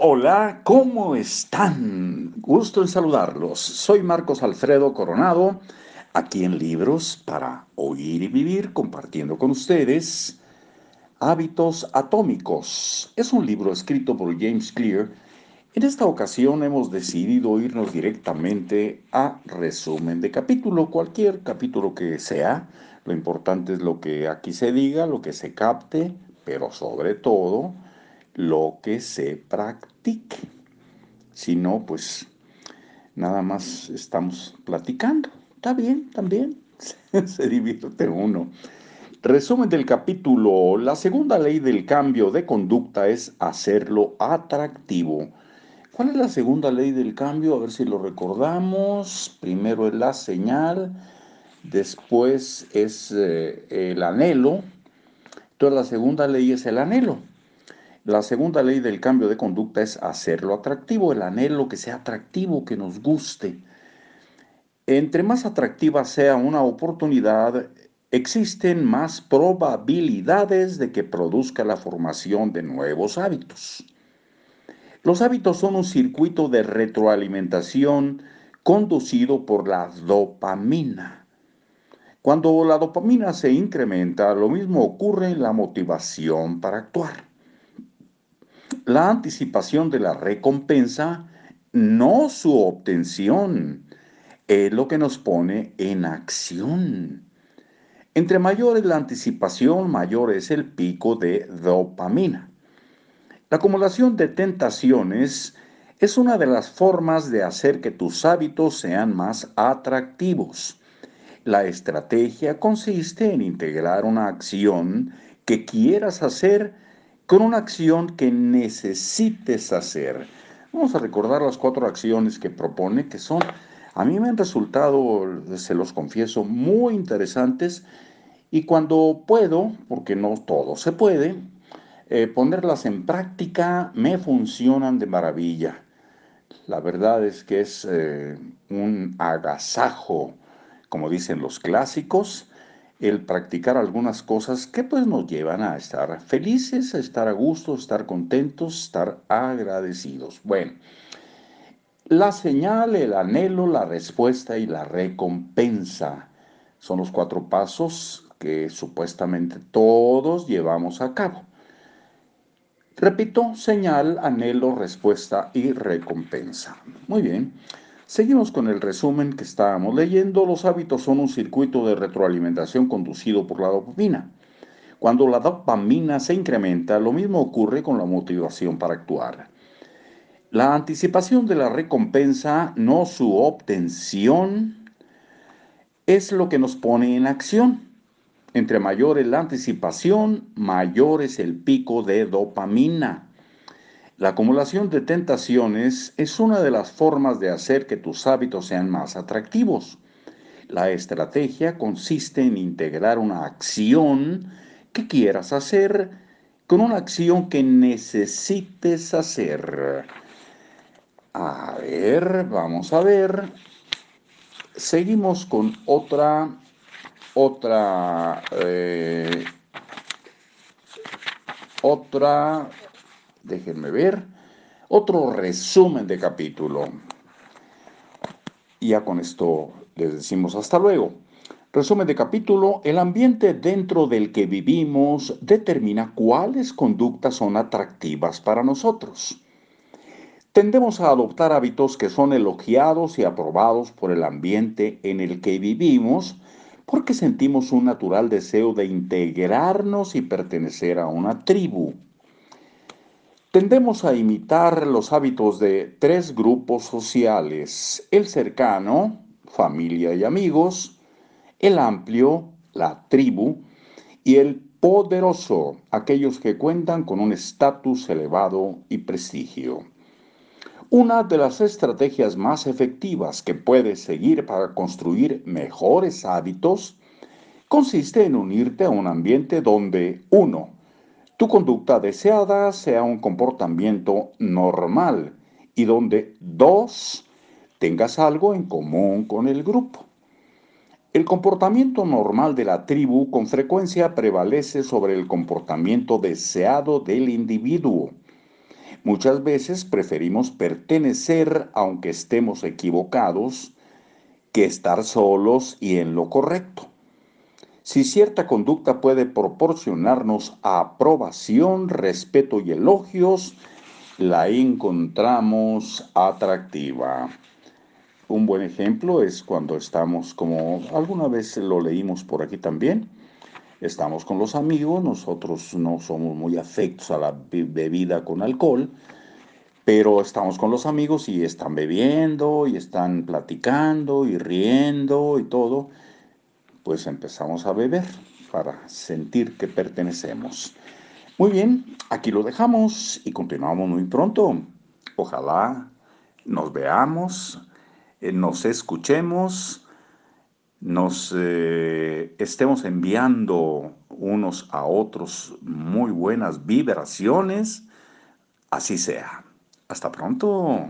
Hola, ¿cómo están? Gusto en saludarlos. Soy Marcos Alfredo Coronado, aquí en Libros para Oír y Vivir, compartiendo con ustedes Hábitos Atómicos. Es un libro escrito por James Clear. En esta ocasión hemos decidido irnos directamente a resumen de capítulo, cualquier capítulo que sea. Lo importante es lo que aquí se diga, lo que se capte, pero sobre todo lo que se practique. Si no, pues nada más estamos platicando. Está bien, también. se divierte uno. Resumen del capítulo. La segunda ley del cambio de conducta es hacerlo atractivo. ¿Cuál es la segunda ley del cambio? A ver si lo recordamos. Primero es la señal, después es eh, el anhelo. Entonces la segunda ley es el anhelo. La segunda ley del cambio de conducta es hacerlo atractivo, el anhelo que sea atractivo, que nos guste. Entre más atractiva sea una oportunidad, existen más probabilidades de que produzca la formación de nuevos hábitos. Los hábitos son un circuito de retroalimentación conducido por la dopamina. Cuando la dopamina se incrementa, lo mismo ocurre en la motivación para actuar. La anticipación de la recompensa, no su obtención, es lo que nos pone en acción. Entre mayor es la anticipación, mayor es el pico de dopamina. La acumulación de tentaciones es una de las formas de hacer que tus hábitos sean más atractivos. La estrategia consiste en integrar una acción que quieras hacer con una acción que necesites hacer. Vamos a recordar las cuatro acciones que propone, que son, a mí me han resultado, se los confieso, muy interesantes y cuando puedo, porque no todo se puede, eh, ponerlas en práctica me funcionan de maravilla. La verdad es que es eh, un agasajo, como dicen los clásicos, el practicar algunas cosas que pues nos llevan a estar felices, a estar a gusto, a estar contentos, estar agradecidos. Bueno, la señal, el anhelo, la respuesta y la recompensa son los cuatro pasos que supuestamente todos llevamos a cabo. Repito, señal, anhelo, respuesta y recompensa. Muy bien. Seguimos con el resumen que estábamos leyendo. Los hábitos son un circuito de retroalimentación conducido por la dopamina. Cuando la dopamina se incrementa, lo mismo ocurre con la motivación para actuar. La anticipación de la recompensa, no su obtención, es lo que nos pone en acción. Entre mayor es la anticipación, mayor es el pico de dopamina. La acumulación de tentaciones es una de las formas de hacer que tus hábitos sean más atractivos. La estrategia consiste en integrar una acción que quieras hacer con una acción que necesites hacer. A ver, vamos a ver. Seguimos con otra, otra, eh, otra déjenme ver, otro resumen de capítulo. Y ya con esto les decimos hasta luego. Resumen de capítulo, el ambiente dentro del que vivimos determina cuáles conductas son atractivas para nosotros. Tendemos a adoptar hábitos que son elogiados y aprobados por el ambiente en el que vivimos porque sentimos un natural deseo de integrarnos y pertenecer a una tribu. Tendemos a imitar los hábitos de tres grupos sociales, el cercano, familia y amigos, el amplio, la tribu, y el poderoso, aquellos que cuentan con un estatus elevado y prestigio. Una de las estrategias más efectivas que puedes seguir para construir mejores hábitos consiste en unirte a un ambiente donde, uno, tu conducta deseada sea un comportamiento normal y donde dos tengas algo en común con el grupo. El comportamiento normal de la tribu con frecuencia prevalece sobre el comportamiento deseado del individuo. Muchas veces preferimos pertenecer aunque estemos equivocados que estar solos y en lo correcto. Si cierta conducta puede proporcionarnos aprobación, respeto y elogios, la encontramos atractiva. Un buen ejemplo es cuando estamos, como alguna vez lo leímos por aquí también, estamos con los amigos, nosotros no somos muy afectos a la bebida con alcohol, pero estamos con los amigos y están bebiendo y están platicando y riendo y todo, pues empezamos a beber para sentir que pertenecemos. Muy bien, aquí lo dejamos y continuamos muy pronto. Ojalá nos veamos eh, nos escuchemos, nos eh, estemos enviando unos a otros muy buenas vibraciones, así sea. Hasta pronto.